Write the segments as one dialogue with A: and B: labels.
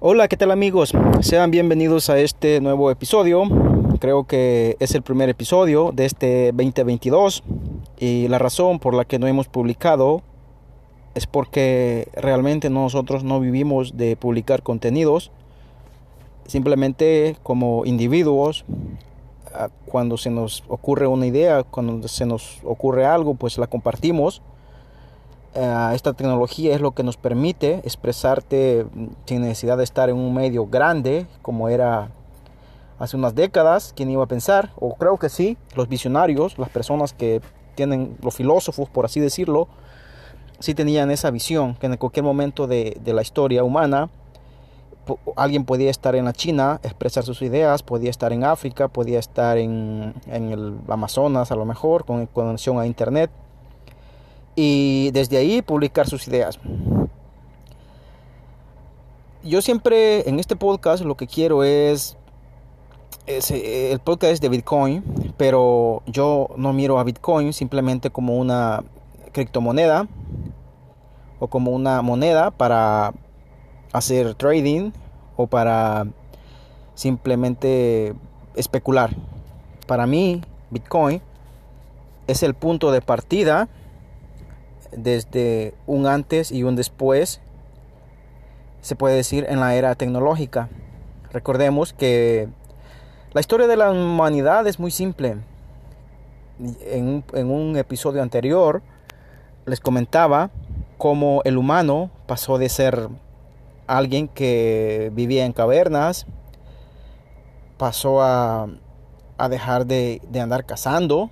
A: Hola, ¿qué tal amigos? Sean bienvenidos a este nuevo episodio. Creo que es el primer episodio de este 2022 y la razón por la que no hemos publicado es porque realmente nosotros no vivimos de publicar contenidos. Simplemente como individuos, ah, cuando se nos ocurre una idea, cuando se nos ocurre algo, pues la compartimos eh, esta tecnología es lo que nos permite expresarte sin necesidad de estar en un medio grande como era hace unas décadas. ¿Quién iba a pensar? O creo que sí, los visionarios, las personas que tienen, los filósofos, por así decirlo, sí tenían esa visión que en cualquier momento de, la historia humana alguien podía estar en la China, expresar sus ideas, podía estar en África, podía estar en, en el Amazonas a lo mejor, con conexión a Internet y desde ahí publicar sus ideas. Yo siempre en este podcast lo que quiero es, eh, el podcast es de Bitcoin, pero yo no miro a Bitcoin simplemente como una criptomoneda o como una moneda para hacer trading o para simplemente especular. Para mí, Bitcoin es el punto de partida desde un antes y un después, se puede decir, en la era tecnológica. Recordemos que la historia de la humanidad es muy simple. En un, episodio anterior les comentaba cómo el humano pasó de ser alguien que vivía en cavernas, pasó a, dejar de, de andar cazando,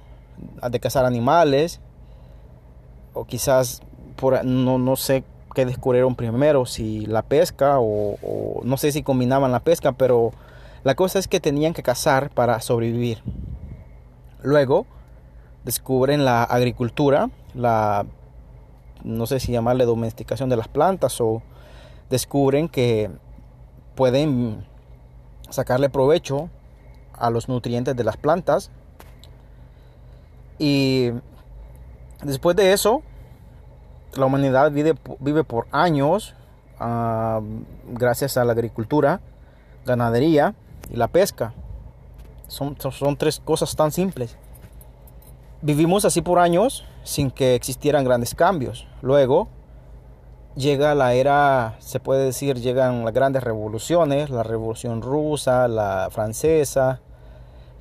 A: de cazar animales, o quizás por, no, no sé qué descubrieron primero, si la pesca o, no sé si combinaban la pesca, pero la cosa es que tenían que cazar para sobrevivir. Luego descubren la agricultura, la no sé si llamarle domesticación de las plantas o descubren que pueden sacarle provecho a los nutrientes de las plantas y Después de eso, la humanidad vive, vive por años ah, gracias a la agricultura, ganadería y la pesca. Son, son tres cosas tan simples. Vivimos así por años sin que existieran grandes cambios. Luego llega la era, se puede decir, llegan las grandes revoluciones, la revolución rusa, la francesa,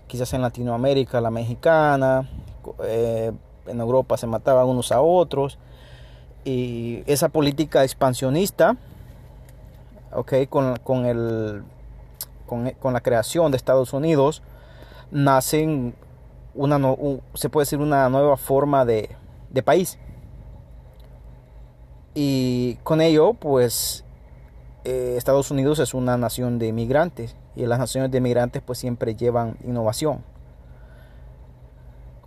A: quizás en Latinoamérica la mexicana, eh, en Europa se mataban unos a otros. Y esa política expansionista, okay, con, con, el, con, la creación de Estados Unidos, nacen una, se puede decir una nueva forma de, de país. Y con ello, pues eh, Estados Unidos es una nación de inmigrantes y las naciones de inmigrantes pues siempre llevan innovación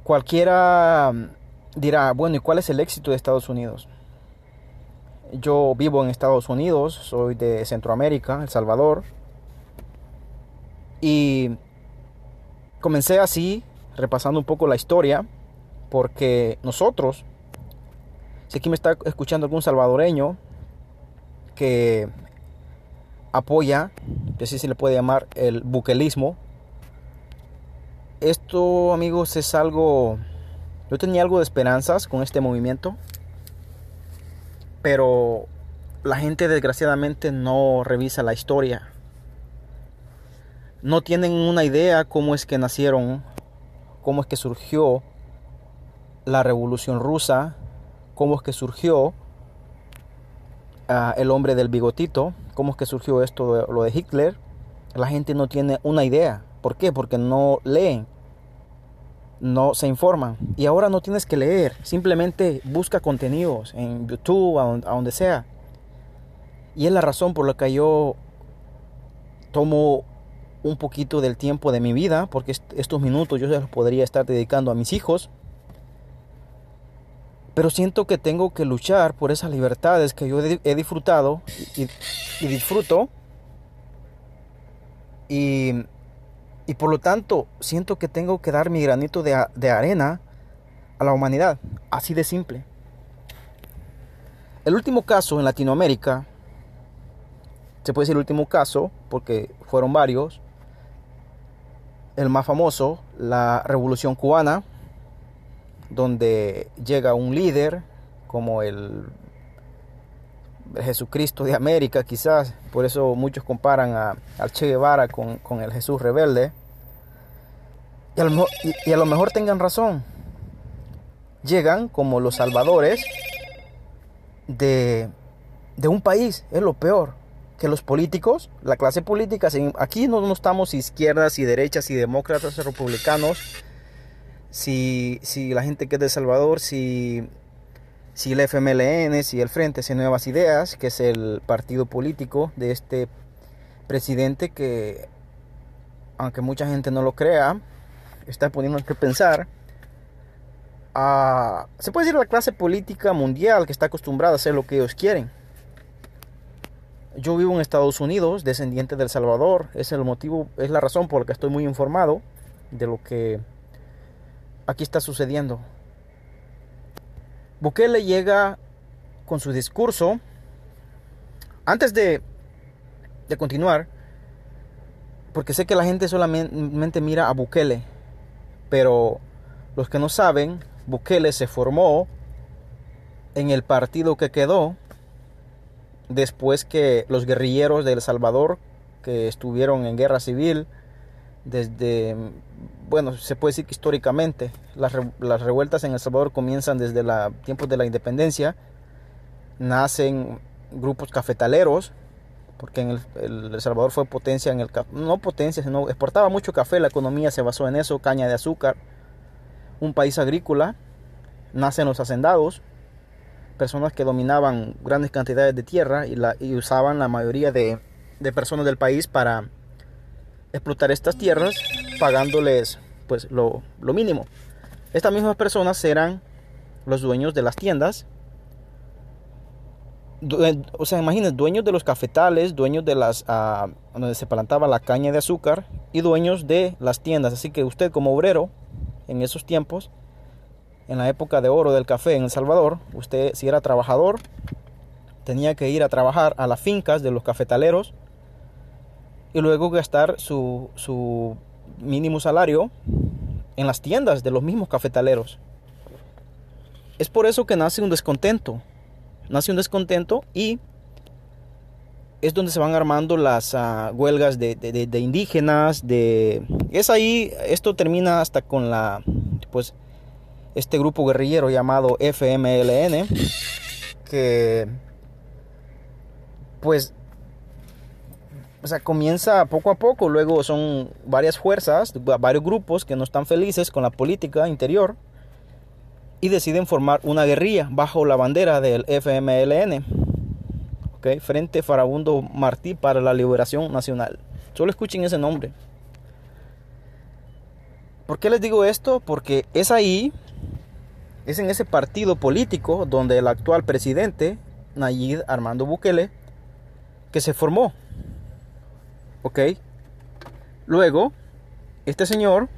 A: cualquiera mm, dirá, bueno, ¿y cuál es el éxito de Estados Unidos? Yo vivo en Estados Unidos, soy de Centroamérica, El Salvador, y comencé así, repasando un poco la historia, porque nosotros, si aquí me está escuchando algún salvadoreño que apoya, que así se le puede llamar el buquelismo, esto, amigos, es algo... Yo tenía algo de esperanzas con este movimiento, pero la gente desgraciadamente no revisa la historia. No tienen una idea cómo es que nacieron, cómo es que surgió la revolución rusa, cómo es que surgió ah, el hombre del bigotito, cómo es que surgió esto, lo de Hitler. La gente no tiene una idea. ¿Por qué? Porque no leen, no se informan. Y ahora no tienes que leer, simplemente busca contenidos en YouTube, a, donde sea. Y es la razón por la que yo tomo un poquito del tiempo de mi vida, porque estos minutos yo los podría estar dedicando a mis hijos. Pero siento que tengo que luchar por esas libertades que yo he disfrutado y, y disfruto. Y y por lo tanto, siento que tengo que dar mi granito de, arena a la humanidad. Así de simple. El último caso en Latinoamérica se puede decir el último caso, porque fueron varios, el más famoso, la Revolución Cubana, donde llega un líder como el Jesucristo de América, quizás, por eso muchos comparan a, al Che Guevara con, con, el Jesús rebelde, y a, lo, mejor tengan razón, llegan como los salvadores de, de un país, es lo peor que los políticos, la clase política, aquí no, no estamos izquierdas y derechas y demócratas y republicanos, si, si la gente que es de Salvador, si, si el FMLN, si el Frente, si Nuevas Ideas, que es el partido político de este presidente que, aunque mucha gente no lo crea, está poniendo que pensar, a, se puede decir la clase política mundial que está acostumbrada a hacer lo que ellos quieren. Yo vivo en Estados Unidos, descendiente del Salvador, es el motivo, es la razón por la que estoy muy informado de lo que aquí está sucediendo. Bukele llega con su discurso. Antes de, de continuar, porque sé que la gente solamente mira a Bukele, pero los que no saben, Bukele se formó en el partido que quedó después que los guerrilleros de El Salvador, que estuvieron en guerra civil, desde, bueno, se puede decir que históricamente, las, las revueltas en El Salvador comienzan desde los tiempos de la independencia, nacen grupos cafetaleros, porque en el, el, Salvador fue potencia en el no potencia, sino exportaba mucho café, la economía se basó en eso, caña de azúcar, un país agrícola, nacen los hacendados, personas que dominaban grandes cantidades de tierra y, la, y usaban la mayoría de, de, personas del país para explotar estas tierras pagándoles pues lo, lo, mínimo. Estas mismas personas eran los dueños de las tiendas. O sea, imagínense, dueños de los cafetales, dueños de las uh, donde se plantaba la caña de azúcar y dueños de las tiendas. Así que usted como obrero en esos tiempos en la época de oro del café en El Salvador, usted si era trabajador, tenía que ir a trabajar a las fincas de los cafetaleros y luego gastar su, su mínimo salario en las tiendas de los mismos cafetaleros. Es por eso que nace un descontento. Nace un descontento y es donde se van armando las uh, huelgas de, de, de, indígenas, de... Es ahí, esto termina hasta con la, pues, este grupo guerrillero llamado FMLN, que pues o sea, comienza poco a poco, luego son varias fuerzas, varios grupos que no están felices con la política interior y deciden formar una guerrilla bajo la bandera del FMLN, ¿okay? Frente Farabundo Martí para la Liberación Nacional. Solo escuchen ese nombre. ¿Por qué les digo esto? Porque es ahí es en ese partido político donde el actual presidente, Nayib Armando Bukele, que se formó. ¿Ok? Luego, este señor,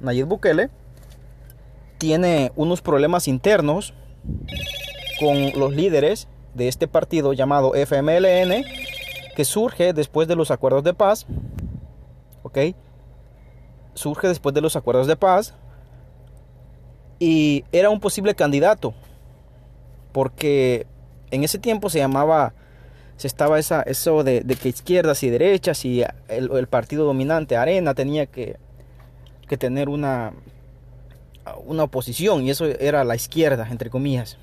A: Nayib Bukele, tiene unos problemas internos con los líderes de este partido llamado FMLN, que surge después de los acuerdos de paz. ¿Ok? Surge después de los acuerdos de paz y era un posible candidato porque en ese tiempo se llamaba se estaba esa, eso de, que izquierdas y derechas y el, el, partido dominante Arena tenía que, que tener una una oposición y eso era la izquierda entre comillas.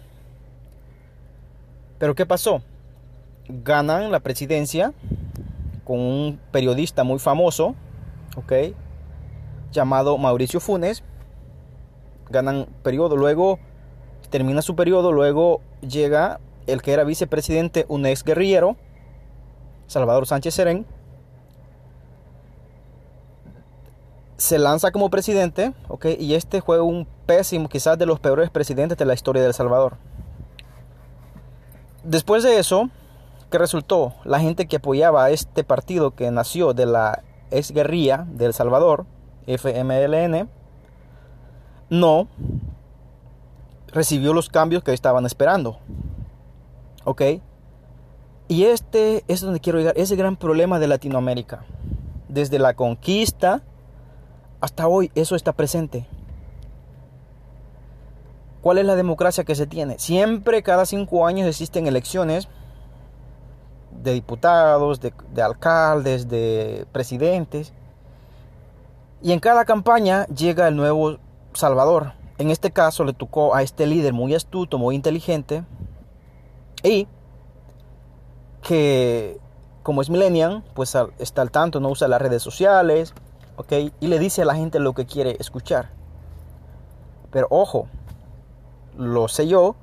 A: Pero qué pasó ganan la presidencia con un periodista muy famoso ok llamado Mauricio Funes. Ganan periodo, luego termina su periodo, luego llega el que era vicepresidente, un ex guerrillero, Salvador Sánchez Serén, se lanza como presidente, ¿ok? Y este fue un pésimo, quizás de los peores presidentes de la historia de El Salvador. Después de eso, ¿qué resultó? La gente que apoyaba a este partido que nació de la ex guerrilla de El Salvador, FMLN, no recibió los cambios que estaban esperando. ¿Ok? Y este es donde quiero llegar, ese gran problema de Latinoamérica. Desde la conquista hasta hoy eso está presente. ¿Cuál es la democracia que se tiene? Siempre cada cinco años existen elecciones de diputados, de, alcaldes, de presidentes. Y en cada campaña llega el nuevo Salvador. En este caso le tocó a este líder muy astuto, muy inteligente. Y que como es millennial, pues está al tanto, no usa las redes sociales, ¿ok? Y le dice a la gente lo que quiere escuchar. Pero ojo, lo sé yo,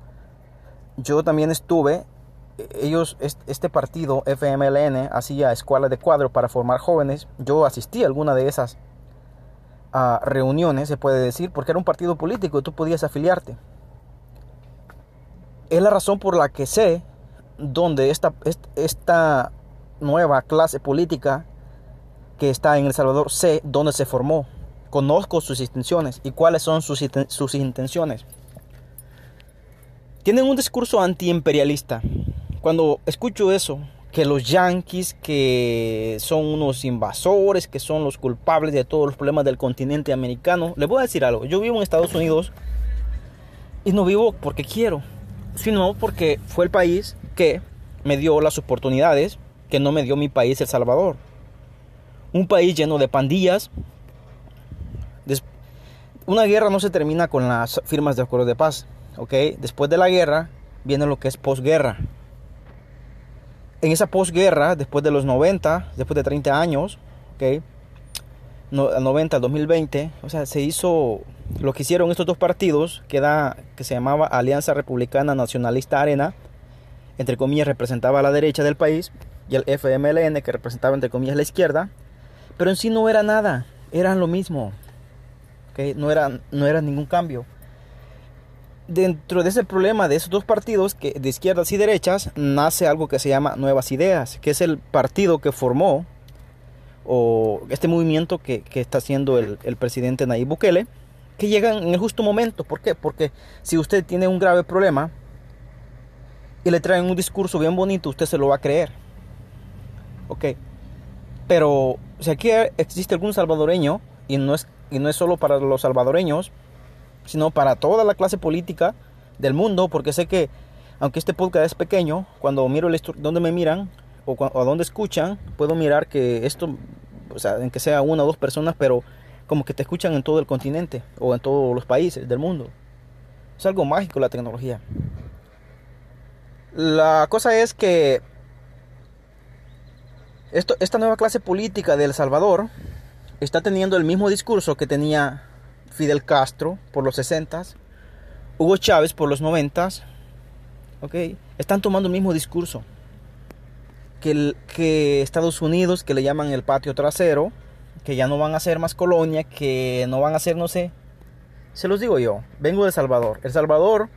A: yo también estuve, ellos, este partido FMLN hacía escuelas de cuadro para formar jóvenes, yo asistí a alguna de esas ah, reuniones, se puede decir, porque era un partido político tú podías afiliarte. Es la razón por la que sé donde esta, esta nueva clase política que está en El Salvador, sé dónde se formó, conozco sus intenciones y cuáles son sus, sus intenciones. Tienen un discurso antiimperialista. Cuando escucho eso, que los yanquis, que son unos invasores, que son los culpables de todos los problemas del continente americano, les voy a decir algo. Yo vivo en Estados Unidos y no vivo porque quiero, sino porque fue el país que me dio las oportunidades que no me dio mi país, El Salvador. Un país lleno de pandillas. Una guerra no se termina con las firmas de acuerdo de paz. ¿ok? Después de la guerra viene lo que es posguerra. En esa posguerra, después de los 90, después de 30 años, ¿ok? 90 al 2020, o sea, se hizo lo que hicieron estos dos partidos, que, que se llamaba Alianza Republicana Nacionalista Arena, entre comillas representaba a la derecha del país, y el FMLN que representaba entre comillas la izquierda, pero en sí no era nada, eran lo mismo, no, era, no era ningún cambio. Dentro de ese problema de esos dos partidos, que de izquierdas y derechas, nace algo que se llama Nuevas Ideas, que es el partido que formó, o este movimiento que, está haciendo el, el presidente Nayib Bukele, que llegan en el justo momento. ¿Por qué? Porque si usted tiene un grave problema, y le traen un discurso bien bonito, usted se lo va a creer. Ok. Pero si aquí existe algún salvadoreño, y no es, y no es solo para los salvadoreños, sino para toda la clase política del mundo, porque sé que, aunque este podcast es pequeño, cuando miro el donde me miran o, o donde escuchan, puedo mirar que esto, o sea, en que sea una o dos personas, pero como que te escuchan en todo el continente o en todos los países del mundo. Es algo mágico la tecnología. La cosa es que esta nueva clase política de El Salvador está teniendo el mismo discurso que tenía Fidel Castro por los 60, Hugo Chávez por los 90, ¿ok? Están tomando el mismo discurso que, que Estados Unidos, que le llaman el patio trasero, que ya no van a ser más colonia, que no van a ser, no sé. Se los digo yo, vengo de El Salvador. El Salvador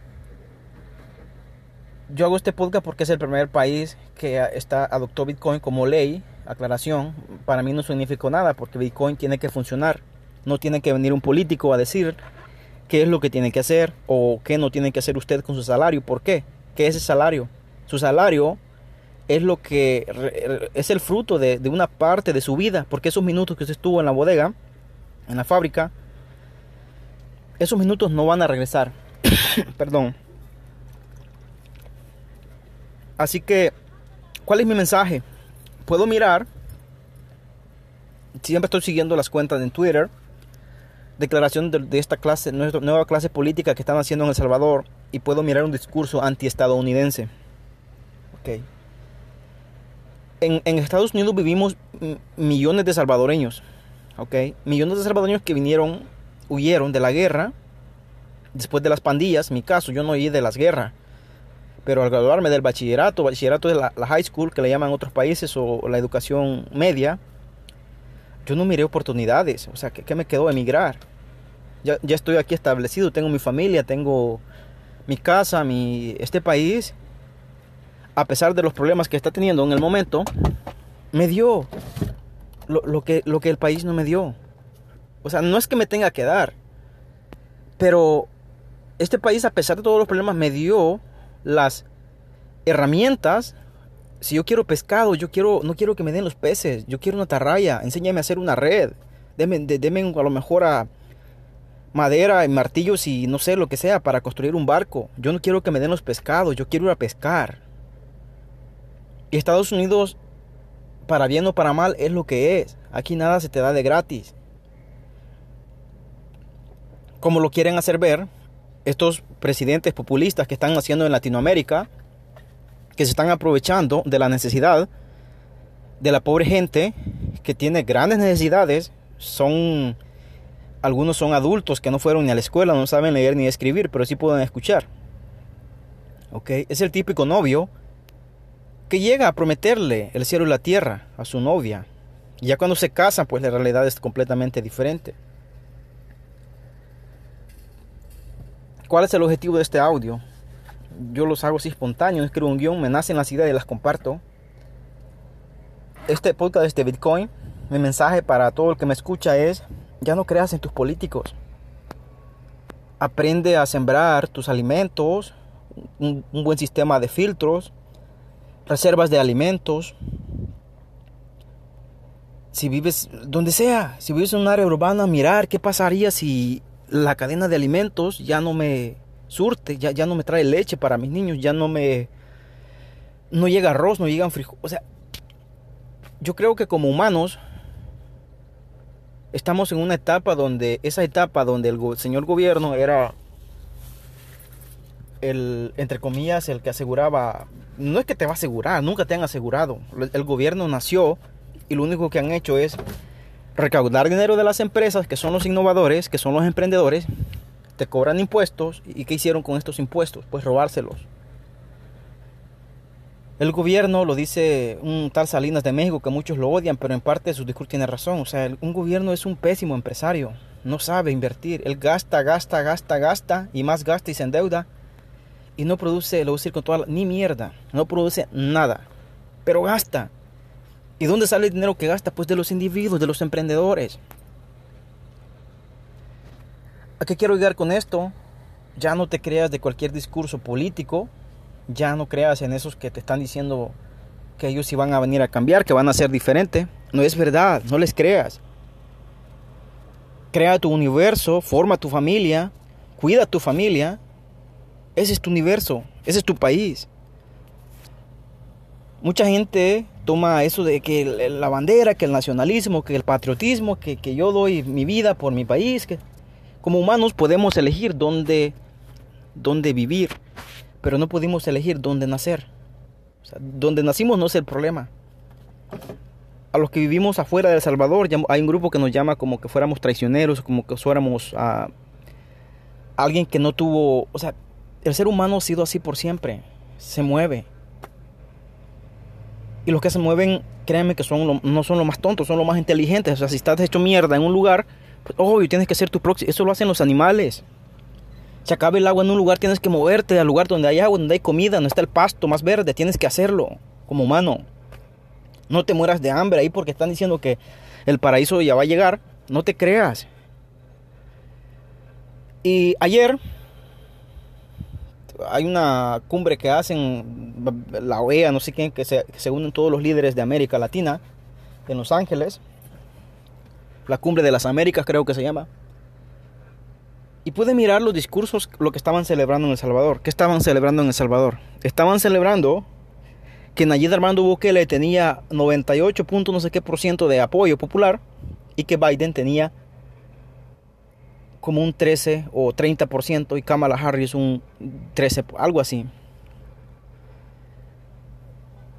A: yo hago este podcast porque es el primer país que está, adoptó Bitcoin como ley. Aclaración, para mí no significó nada porque Bitcoin tiene que funcionar. No tiene que venir un político a decir qué es lo que tiene que hacer o qué no tiene que hacer usted con su salario. ¿Por qué? ¿Qué es ese salario? Su salario es lo que es el fruto de, de una parte de su vida, porque esos minutos que usted estuvo en la bodega, en la fábrica, esos minutos no van a regresar. Perdón. Así que, ¿cuál es mi mensaje? Puedo mirar, siempre estoy siguiendo las cuentas en Twitter, declaración de, esta clase, nuestra nueva clase política que están haciendo en El Salvador, y puedo mirar un discurso anti-estadounidense. Okay. En, Estados Unidos vivimos millones de salvadoreños, okay. Millones de salvadoreños que vinieron, huyeron de la guerra, después de las pandillas, mi caso, yo no huí de las guerras pero al graduarme del bachillerato, bachillerato es la, high school que le llaman en otros países o la educación media, yo no miré oportunidades. O sea, ¿qué, me quedó emigrar? Ya, ya estoy aquí establecido, tengo mi familia, tengo mi casa, mi, este país, a pesar de los problemas que está teniendo en el momento, me dio lo, que, lo que el país no me dio. O sea, no es que me tenga que dar, pero este país, a pesar de todos los problemas, me dio las herramientas Si yo quiero pescado, yo quiero, no quiero que me den los peces, yo quiero una tarraya, enséñame a hacer una red, deme, a lo mejor a madera, martillos y no sé lo que sea para construir un barco. Yo no quiero que me den los pescados, yo quiero ir a pescar. Y Estados Unidos, para bien o para mal, es lo que es. Aquí nada se te da de gratis. Como lo quieren hacer ver estos presidentes populistas que están haciendo en Latinoamérica, que se están aprovechando de la necesidad de la pobre gente que tiene grandes necesidades, son algunos son adultos que no fueron ni a la escuela, no saben leer ni escribir, pero sí pueden escuchar. ¿Ok? Es el típico novio que llega a prometerle el cielo y la tierra a su novia. Y ya cuando se casan, pues la realidad es completamente diferente. ¿Cuál es el objetivo de este audio? Yo los hago así espontáneos, escribo un guion, me nacen las ideas y las comparto. Este podcast de Bitcoin, mi mensaje para todo el que me escucha es ya no creas en tus políticos. Aprende a sembrar tus alimentos, un, buen sistema de filtros, reservas de alimentos. Si vives donde sea, si vives en un área urbana, mirar qué pasaría si la cadena de alimentos ya no me surte, ya, ya no me trae leche para mis niños, ya no me... No llega arroz, no llegan frijoles. O sea, yo creo que como humanos estamos en una etapa donde, esa etapa donde el señor gobierno era el, entre comillas, el que aseguraba, no es que te va a asegurar, nunca te han asegurado. El gobierno nació y lo único que han hecho es recaudar dinero de las empresas, que son los innovadores, que son los emprendedores, te cobran impuestos. ¿Y qué hicieron con estos impuestos? Pues robárselos. El gobierno lo dice un tal Salinas de México que muchos lo odian, pero en parte su discurso tiene razón. O sea, un gobierno es un pésimo empresario, no sabe invertir. Él gasta, gasta, gasta, gasta y más gasta y se endeuda y no produce, lo voy a decir con toda ni mierda, no produce nada, pero gasta. ¿Y dónde sale el dinero que gasta? Pues de los individuos, de los emprendedores. ¿A qué quiero llegar con esto? Ya no te creas de cualquier discurso político, ya no creas en esos que te están diciendo que ellos sí van a venir a cambiar, que van a ser diferente. No es verdad, no les creas. Crea tu universo, forma tu familia, cuida tu familia. Ese es tu universo, ese es tu país. Mucha gente toma eso de que la bandera, que el nacionalismo, que el patriotismo, que, que yo doy mi vida por mi país. Que como humanos podemos elegir dónde, dónde vivir pero no pudimos elegir dónde nacer. O sea, donde nacimos no es el problema. A los que vivimos afuera de El Salvador, hay un grupo que nos llama como que fuéramos traicioneros, como que fuéramos a alguien que no tuvo, o sea, el ser humano ha sido así por siempre, se mueve. Y los que se mueven, créanme que son no son los más tontos, son los más inteligentes. O sea, si estás hecho mierda en un lugar, pues, oh, tienes que ser tu próximo. Eso lo hacen los animales se acaba el agua en un lugar, tienes que moverte al lugar donde hay agua, donde hay comida, donde está el pasto más verde, tienes que hacerlo como humano. No te mueras de hambre ahí porque están diciendo que el paraíso ya va a llegar. No te creas. Y ayer hay una cumbre que hacen la OEA, no sé quién, que se, que se unen todos los líderes de América Latina en Los Ángeles. La cumbre de las Américas creo que se llama. Y pude mirar los discursos, lo que estaban celebrando en El Salvador. ¿Qué estaban celebrando en El Salvador? Estaban celebrando que Nayib Armando Bukele tenía 98 no sé qué por ciento de apoyo popular y que Biden tenía como un 13 o 30% y Kamala Harris un 13, algo así.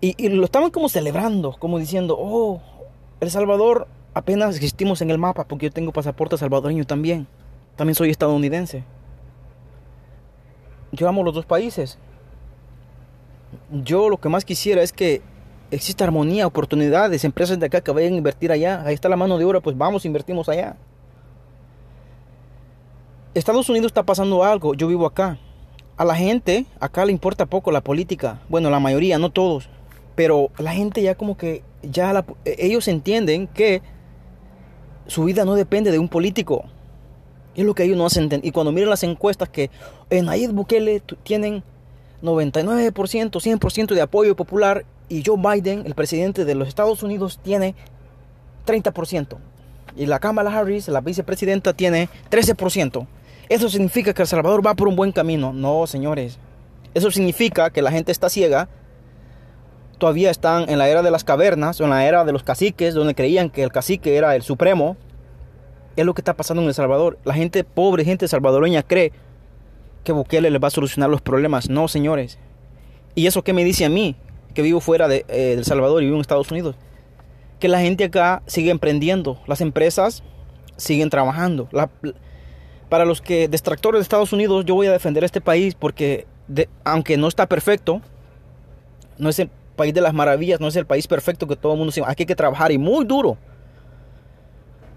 A: Y, lo estaban como celebrando, como diciendo, oh, El Salvador apenas existimos en el mapa porque yo tengo pasaporte salvadoreño también. También soy estadounidense. Yo amo los dos países. Yo lo que más quisiera es que exista armonía, oportunidades, empresas de acá que vayan a invertir allá. Ahí está la mano de obra, pues vamos, invertimos allá. Estados Unidos está pasando algo, yo vivo acá. A la gente acá le importa poco la política. Bueno, la mayoría, no todos. Pero la gente ya como que ya ellos entienden que su vida no depende de un político. Es lo que ellos no hacen. Y cuando miran las encuestas que en Nayib Bukele tienen 99%, 100% de apoyo popular y Joe Biden, el presidente de los Estados Unidos, tiene 30%. Y la Kamala Harris, la vicepresidenta, tiene 13%. Eso significa que El Salvador va por un buen camino. No, señores. Eso significa que la gente está ciega. Todavía están en la era de las cavernas, en la era de los caciques, donde creían que el cacique era el supremo. Es lo que está pasando en El Salvador. La gente pobre, gente salvadoreña, cree que Bukele les va a solucionar los problemas. No, señores. ¿Y eso qué me dice a mí, que vivo fuera de eh, El Salvador y vivo en Estados Unidos? Que la gente acá sigue emprendiendo. Las empresas siguen trabajando. Para los que detractores de Estados Unidos, yo voy a defender este país porque, aunque no está perfecto, no es el país de las maravillas, no es el país perfecto que todo el mundo dice. Aquí hay que trabajar y muy duro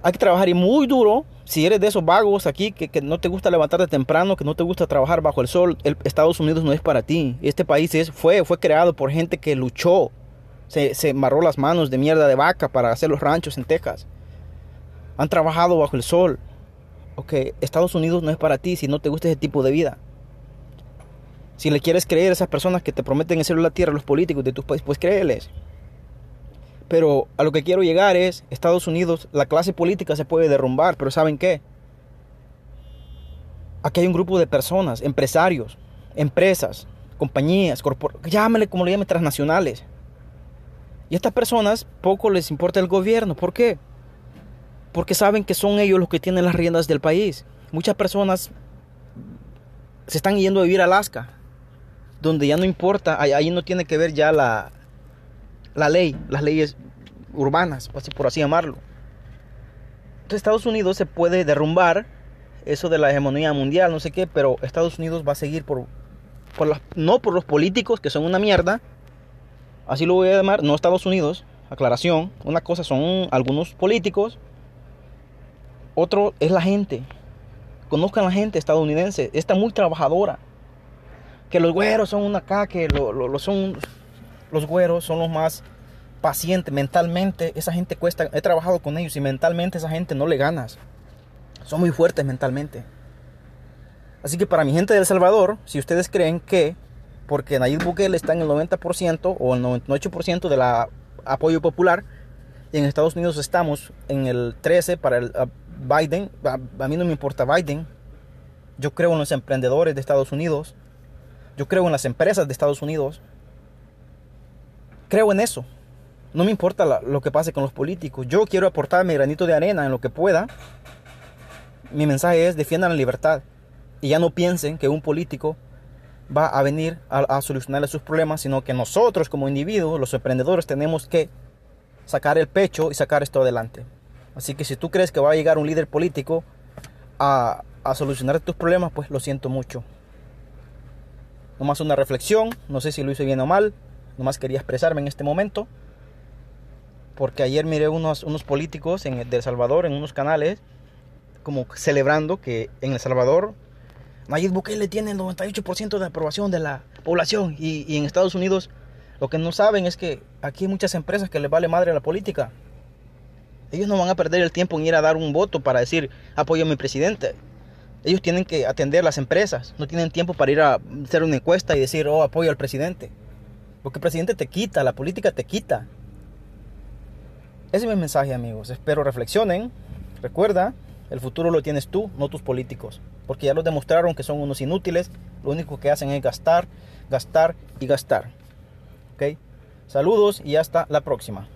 A: hay que trabajar y muy duro. Si eres de esos vagos aquí que, no te gusta levantarte temprano, que no te gusta trabajar bajo el sol, Estados Unidos no es para ti. Este país es, fue, fue creado por gente que luchó, se, se marró las manos de mierda de vaca para hacer los ranchos en Texas. Han trabajado bajo el sol. Ok, Estados Unidos no es para ti si no te gusta ese tipo de vida. Si le quieres creer a esas personas que te prometen hacer la tierra, los políticos de tu país, pues créeles. Pero a lo que quiero llegar es, Estados Unidos, la clase política se puede derrumbar, pero ¿saben qué? Aquí hay un grupo de personas, empresarios, empresas, compañías, llámale como le llamen, transnacionales. Y a estas personas poco les importa el gobierno. ¿Por qué? Porque saben que son ellos los que tienen las riendas del país. Muchas personas se están yendo a vivir a Alaska, donde ya no importa, ahí no tiene que ver ya la, la ley, las leyes urbanas, por así llamarlo. Entonces Estados Unidos se puede derrumbar, eso de la hegemonía mundial, no sé qué, pero Estados Unidos va a seguir por, por no por los políticos, que son una mierda, así lo voy a llamar, no Estados Unidos, aclaración, una cosa son algunos políticos, otro es la gente, conozcan la gente estadounidense, está muy trabajadora, que los güeros son una acá, que lo son los güeros son los más pacientes mentalmente. Esa gente cuesta, he trabajado con ellos y mentalmente esa gente no le ganas. Son muy fuertes mentalmente. Así que para mi gente de El Salvador, si ustedes creen que porque Nayib Bukele está en el 90% o el 98% del apoyo popular y en Estados Unidos estamos en el 13 para el Biden, a mí no me importa Biden. Yo creo en los emprendedores de Estados Unidos. Yo creo en las empresas de Estados Unidos. Creo en eso. No me importa lo que pase con los políticos. Yo quiero aportar mi granito de arena en lo que pueda. Mi mensaje es defiendan la libertad. Y ya no piensen que un político va a venir a, a solucionarle sus problemas, sino que nosotros como individuos, los emprendedores, tenemos que sacar el pecho y sacar esto adelante. Así que si tú crees que va a llegar un líder político a, a solucionar tus problemas, pues lo siento mucho. Nomás una reflexión, no sé si lo hice bien o mal, Nomás quería expresarme en este momento. Porque ayer miré unos, unos políticos en, El Salvador en unos canales como celebrando que en El Salvador Nayib Bukele tiene el 98% de aprobación de la población y, y, en Estados Unidos lo que no saben es que aquí hay muchas empresas que les vale madre la política. Ellos no van a perder el tiempo en ir a dar un voto para decir apoyo a mi presidente. Ellos tienen que atender las empresas, no tienen tiempo para ir a hacer una encuesta y decir, oh, apoyo al presidente. Porque el presidente te quita, la política te quita. Ese es mi mensaje, amigos. Espero reflexionen. Recuerda, el futuro lo tienes tú, no tus políticos. Porque ya lo demostraron que son unos inútiles. Lo único que hacen es gastar, gastar y gastar. ¿Ok? Saludos y hasta la próxima.